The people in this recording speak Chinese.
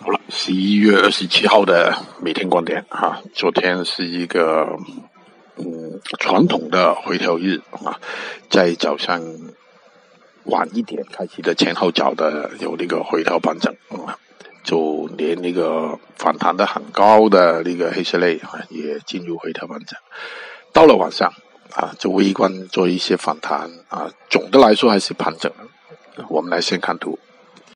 好了，十一月二十七号的每天观点啊，昨天是一个嗯传统的回调日啊，在早上晚一点开启的前后脚的有那个回调盘整啊，就连那个反弹的很高的那个黑色类啊也进入回调盘整，到了晚上啊就微观做一些反弹啊，总的来说还是盘整。我们来先看图。